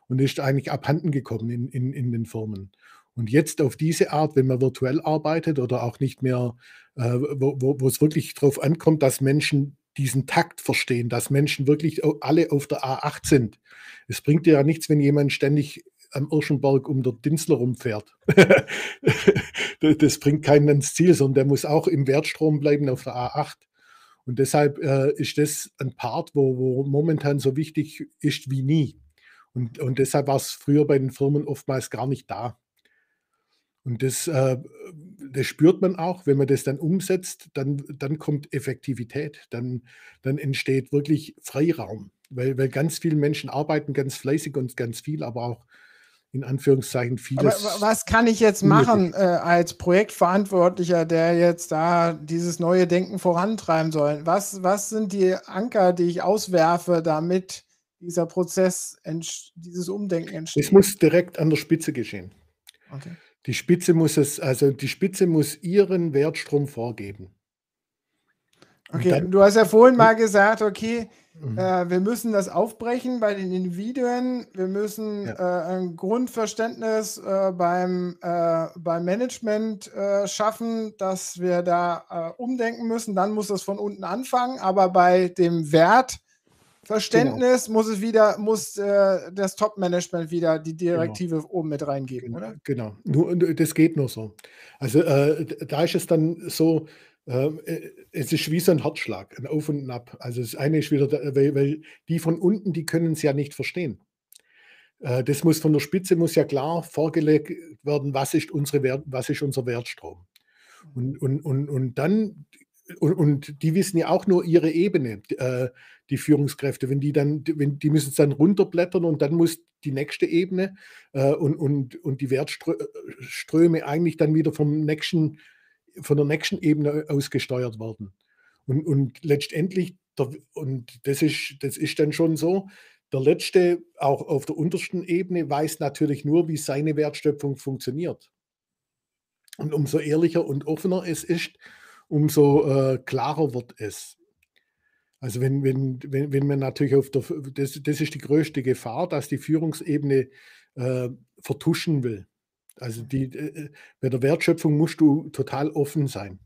und ist eigentlich abhanden gekommen in, in, in den Firmen. Und jetzt auf diese Art, wenn man virtuell arbeitet oder auch nicht mehr, äh, wo, wo, wo es wirklich darauf ankommt, dass Menschen diesen Takt verstehen, dass Menschen wirklich alle auf der A8 sind. Es bringt dir ja nichts, wenn jemand ständig am Irschenberg um der Dinsler rumfährt. das bringt keinen ins Ziel, sondern der muss auch im Wertstrom bleiben auf der A8. Und deshalb äh, ist das ein Part, wo, wo, momentan so wichtig ist wie nie. Und, und deshalb war es früher bei den Firmen oftmals gar nicht da. Und das, äh, das spürt man auch, wenn man das dann umsetzt, dann, dann kommt Effektivität, dann, dann entsteht wirklich Freiraum, weil, weil ganz viele Menschen arbeiten ganz fleißig und ganz viel, aber auch in Anführungszeichen vieles. Aber was kann ich jetzt machen äh, als Projektverantwortlicher, der jetzt da dieses neue Denken vorantreiben soll? Was, was sind die Anker, die ich auswerfe, damit dieser Prozess, dieses Umdenken entsteht? Es muss direkt an der Spitze geschehen. Okay. Die Spitze muss es, also die Spitze muss ihren Wertstrom vorgeben. Okay, dann, du hast ja vorhin mal gesagt, okay, mhm. äh, wir müssen das aufbrechen bei den Individuen, wir müssen ja. äh, ein Grundverständnis äh, beim, äh, beim Management äh, schaffen, dass wir da äh, umdenken müssen, dann muss das von unten anfangen, aber bei dem Wert. Verständnis genau. muss es wieder, muss äh, das Top-Management wieder die. Direktive genau. oben mit reingeben, genau. oder? Genau, nur, das geht nur so. Also äh, da ist es dann so, ähm, äh, es ist wie so ein Herzschlag, ein Auf und Ab. Also das eine ist wieder, weil, weil die von unten, die können es ja nicht verstehen. Äh, das muss von der Spitze muss ja klar vorgelegt werden, was ist, unsere Wert, was ist unser Wertstrom. Und, und, und, und dann und, und, die wissen ja auch nur ihre Ebene, äh, die Führungskräfte. Wenn die dann, wenn, die müssen es dann runterblättern und dann muss die nächste Ebene äh, und, und, und die Wertströme eigentlich dann wieder vom nächsten, von der nächsten Ebene aus gesteuert werden. Und, und letztendlich, der, und das ist, das ist dann schon so, der Letzte, auch auf der untersten Ebene, weiß natürlich nur, wie seine Wertschöpfung funktioniert. Und umso ehrlicher und offener es ist, umso äh, klarer wird es. Also wenn, wenn, wenn, wenn man natürlich auf der, das, das ist die größte Gefahr, dass die Führungsebene äh, vertuschen will. Also die, äh, bei der Wertschöpfung musst du total offen sein.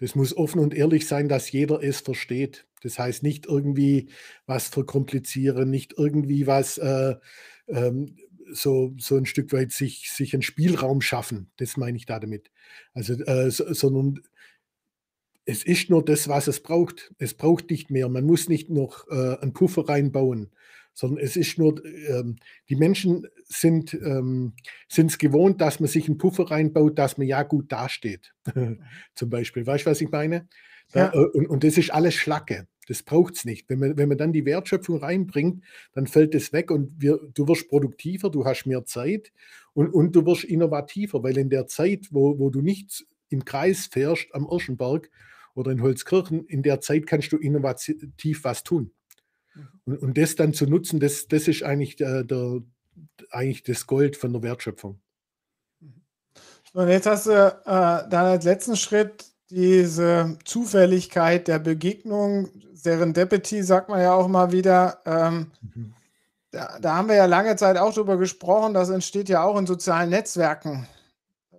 Das muss offen und ehrlich sein, dass jeder es versteht. Das heißt nicht irgendwie was verkomplizieren, nicht irgendwie was äh, ähm, so, so ein Stück weit sich, sich einen Spielraum schaffen. Das meine ich da damit. Also, äh, so, sondern es ist nur das, was es braucht. Es braucht nicht mehr. Man muss nicht noch äh, einen Puffer reinbauen, sondern es ist nur, ähm, die Menschen sind ähm, es gewohnt, dass man sich einen Puffer reinbaut, dass man ja gut dasteht. Zum Beispiel. Weißt du, was ich meine? Ja. Äh, und, und das ist alles Schlacke. Das braucht es nicht. Wenn man, wenn man dann die Wertschöpfung reinbringt, dann fällt es weg und wir, du wirst produktiver, du hast mehr Zeit und, und du wirst innovativer, weil in der Zeit, wo, wo du nicht im Kreis fährst am Irschenberg, oder in Holzkirchen, in der Zeit kannst du innovativ was tun. Mhm. Und, und das dann zu nutzen, das, das ist eigentlich, der, der, eigentlich das Gold von der Wertschöpfung. Mhm. Und jetzt hast du äh, dann als letzten Schritt diese Zufälligkeit der Begegnung, Serendipity sagt man ja auch mal wieder. Ähm, mhm. Da, da haben wir ja lange Zeit auch drüber gesprochen, das entsteht ja auch in sozialen Netzwerken.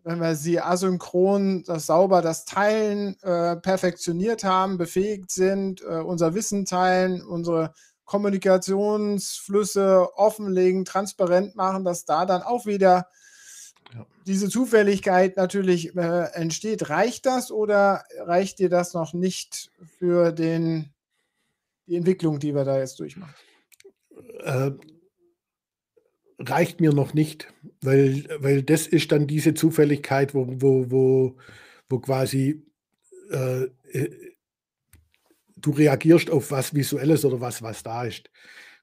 Wenn wir sie asynchron, das sauber, das Teilen äh, perfektioniert haben, befähigt sind, äh, unser Wissen teilen, unsere Kommunikationsflüsse offenlegen, transparent machen, dass da dann auch wieder ja. diese Zufälligkeit natürlich äh, entsteht. Reicht das oder reicht dir das noch nicht für den, die Entwicklung, die wir da jetzt durchmachen? Reicht mir noch nicht, weil, weil das ist dann diese Zufälligkeit, wo, wo, wo, wo quasi äh, äh du reagierst auf was Visuelles oder was, was da ist.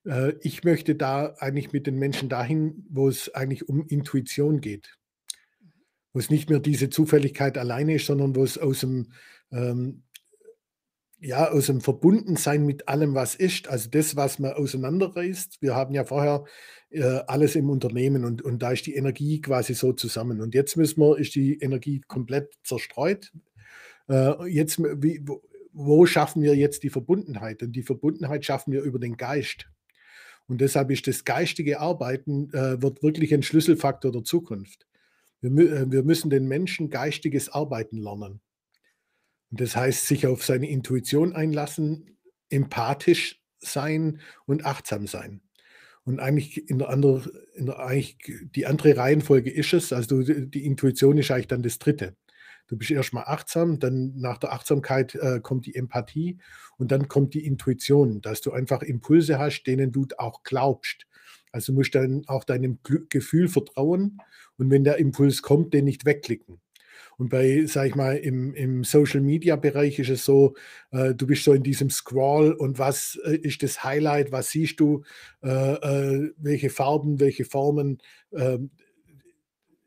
Äh, ich möchte da eigentlich mit den Menschen dahin, wo es eigentlich um Intuition geht. Wo es nicht mehr diese Zufälligkeit alleine ist, sondern wo es aus dem, ähm, ja, aus dem Verbundensein mit allem, was ist, also das, was man auseinanderreißt. Wir haben ja vorher äh, alles im Unternehmen und, und da ist die Energie quasi so zusammen. Und jetzt müssen wir, ist die Energie komplett zerstreut. Äh, jetzt, wie, wo, schaffen wir jetzt die Verbundenheit? Und die Verbundenheit schaffen wir über den Geist. Und deshalb ist das geistige Arbeiten äh, wird wirklich ein Schlüsselfaktor der Zukunft. Wir, äh, wir, müssen den Menschen geistiges Arbeiten lernen. Das heißt, sich auf seine Intuition einlassen, empathisch sein und achtsam sein. Und eigentlich in der andere, in der, eigentlich die andere Reihenfolge ist es, also die Intuition ist eigentlich dann das dritte. Du bist erstmal achtsam, dann nach der Achtsamkeit äh, kommt die Empathie und dann kommt die Intuition, dass du einfach Impulse hast, denen du auch glaubst. Also musst dann auch deinem Gefühl vertrauen und wenn der Impuls kommt, den nicht wegklicken. Und bei, sag ich mal, im, im Social Media Bereich ist es so, äh, du bist so in diesem Scroll und was äh, ist das Highlight, was siehst du, äh, äh welche Farben, welche Formen. Ähm,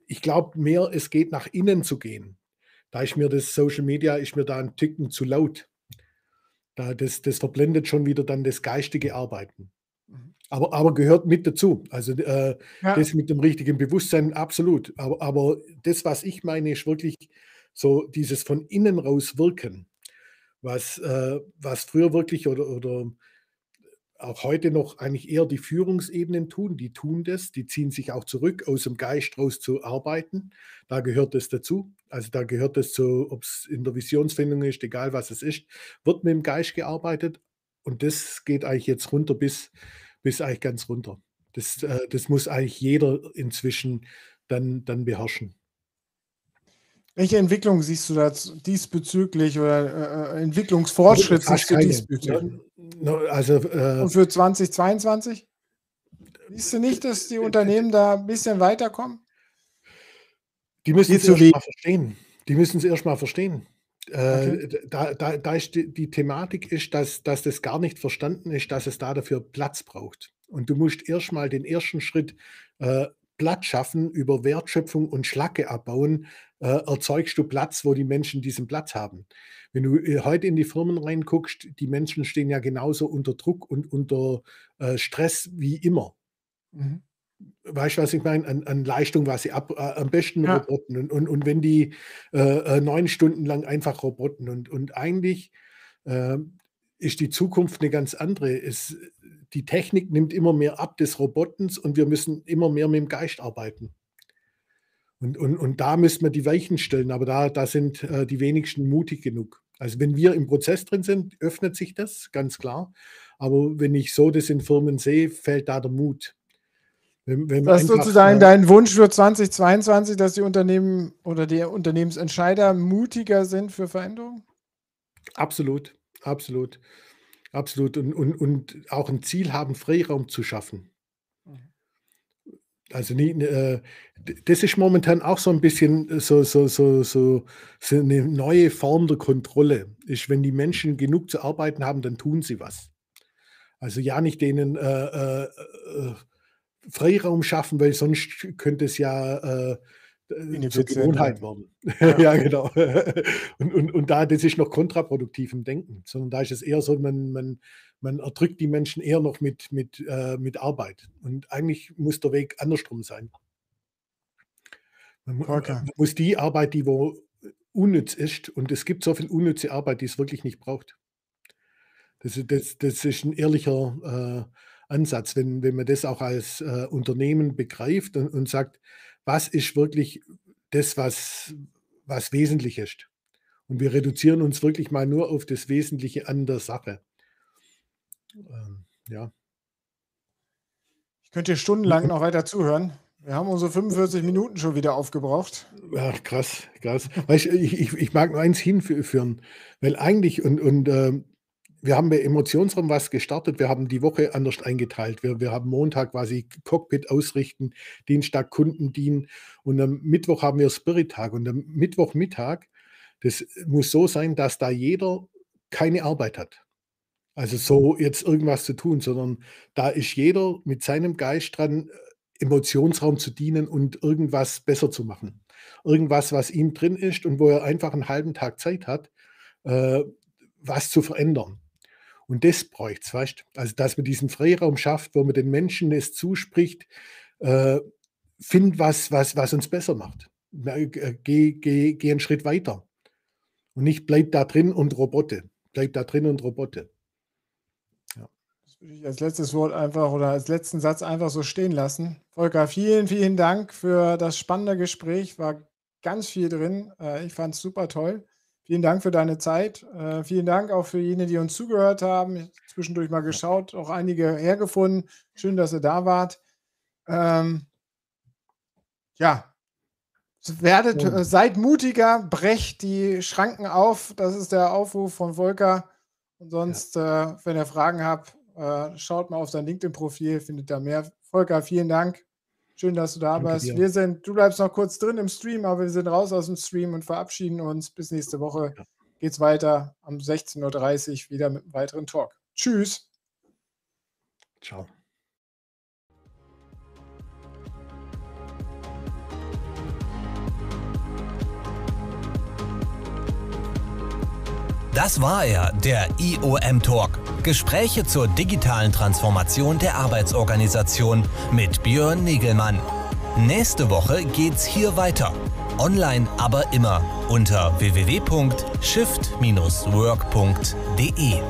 ich glaube mehr, es geht nach innen zu gehen da ist mir das Social Media, ist mir da ein Ticken zu laut. Da, das, das verblendet schon wieder dann das geistige Arbeiten. Mhm. Aber, aber gehört mit dazu. Also äh, ja. das mit dem richtigen Bewusstsein, absolut. Aber, aber das, was ich meine, ist wirklich so dieses von innen raus wirken, was, äh, was früher wirklich oder, oder auch heute noch eigentlich eher die Führungsebenen tun. Die tun das, die ziehen sich auch zurück, aus dem Geist raus zu arbeiten. Da gehört das dazu. Also da gehört es zu, ob es in der Visionsfindung ist, egal was es ist, wird mit dem Geist gearbeitet. Und das geht eigentlich jetzt runter bis, bis eigentlich ganz runter. Das, äh, das muss eigentlich jeder inzwischen dann, dann beherrschen. Welche Entwicklung siehst du da diesbezüglich oder äh, äh Entwicklungsfortschritt siehst du diesbezüglich? Also, äh, Und für 2022? Siehst du nicht, dass die Unternehmen da ein bisschen weiterkommen? Die müssen es erstmal verstehen. Die müssen es erstmal verstehen. Äh, okay. da, da, da ist die, die, Thematik ist, dass, dass das gar nicht verstanden ist, dass es da dafür Platz braucht. Und du musst erstmal den ersten Schritt äh, Platz schaffen über Wertschöpfung und Schlacke abbauen, äh, erzeugst du Platz, wo die Menschen diesen Platz haben. Wenn du äh, heute in die Firmen reinguckst, die Menschen stehen ja genauso unter Druck und unter äh, Stress wie immer. Mhm. Weißt du, was ich meine? An, an Leistung, was sie ab, äh, am besten ja. Roboten. Und, und, und wenn die äh, äh, neun Stunden lang einfach Roboten und, und eigentlich ist die Zukunft eine ganz andere. Es, die Technik nimmt immer mehr ab des Robotens und wir müssen immer mehr mit dem Geist arbeiten. Und, und, und da müssen wir die Weichen stellen, aber da, da sind äh, die wenigsten mutig genug. Also wenn wir im Prozess drin sind, öffnet sich das, ganz klar. Aber wenn ich so das in Firmen sehe, fällt da der Mut. Wenn, wenn das ist sozusagen äh, dein Wunsch für 2022, dass die Unternehmen oder die Unternehmensentscheider mutiger sind für Veränderungen? Absolut, absolut. Absolut. Und, und, und auch ein Ziel haben, Freiraum zu schaffen. Mhm. Also nie, äh, das ist momentan auch so ein bisschen so, so, so, so, so eine neue Form der Kontrolle. Ist, wenn die Menschen genug zu arbeiten haben, dann tun sie was. Also ja, nicht denen äh, äh, äh Freiraum schaffen, weil sonst könnte es ja äh, äh, zur Gewohnheit werden. Ja, ja genau. und, und, und da, das ist noch kontraproduktiv im Denken, sondern da ist es eher so, man, man, man erdrückt die Menschen eher noch mit, mit, äh, mit Arbeit. Und eigentlich muss der Weg andersrum sein. Man, okay. man muss die Arbeit, die wo unnütz ist, und es gibt so viel unnütze Arbeit, die es wirklich nicht braucht. Das, das, das ist ein ehrlicher äh, Ansatz, wenn, wenn man das auch als äh, Unternehmen begreift und, und sagt, was ist wirklich das, was, was wesentlich ist. Und wir reduzieren uns wirklich mal nur auf das Wesentliche an der Sache. Ähm, ja. Ich könnte stundenlang noch weiter zuhören. Wir haben unsere 45 Minuten schon wieder aufgebraucht. Ach, krass, krass. Weißt, ich, ich, ich mag nur eins hinführen, weil eigentlich, und, und äh, wir haben bei Emotionsraum was gestartet, wir haben die Woche anders eingeteilt. Wir, wir haben Montag quasi Cockpit ausrichten, Dienstag Kunden dienen und am Mittwoch haben wir Spirit-Tag. Und am Mittwochmittag, das muss so sein, dass da jeder keine Arbeit hat. Also so jetzt irgendwas zu tun, sondern da ist jeder mit seinem Geist dran, Emotionsraum zu dienen und irgendwas besser zu machen. Irgendwas, was ihm drin ist und wo er einfach einen halben Tag Zeit hat, äh, was zu verändern. Und das bräuchte es, weißt Also, dass man diesen Freiraum schafft, wo man den Menschen es zuspricht, äh, find was, was, was uns besser macht. Äh, geh, geh, geh einen Schritt weiter. Und nicht bleib da drin und Robote. Bleib da drin und Robote würde ich als letztes Wort einfach oder als letzten Satz einfach so stehen lassen. Volker, vielen, vielen Dank für das spannende Gespräch. War ganz viel drin. Äh, ich fand es super toll. Vielen Dank für deine Zeit. Äh, vielen Dank auch für jene, die uns zugehört haben. Zwischendurch mal geschaut, auch einige hergefunden. Schön, dass ihr da wart. Ähm, ja, werdet, äh, seid mutiger, brecht die Schranken auf. Das ist der Aufruf von Volker. Und sonst, ja. äh, wenn ihr Fragen habt, äh, schaut mal auf sein LinkedIn-Profil, findet da mehr. Volker, vielen Dank. Schön, dass du da Danke bist. Dir. Wir sind, du bleibst noch kurz drin im Stream, aber wir sind raus aus dem Stream und verabschieden uns. Bis nächste Woche ja. geht's weiter um 16.30 Uhr wieder mit einem weiteren Talk. Tschüss. Ciao. Das war er, der IOM Talk. Gespräche zur digitalen Transformation der Arbeitsorganisation mit Björn Negelmann. Nächste Woche geht's hier weiter. Online aber immer unter www.shift-work.de.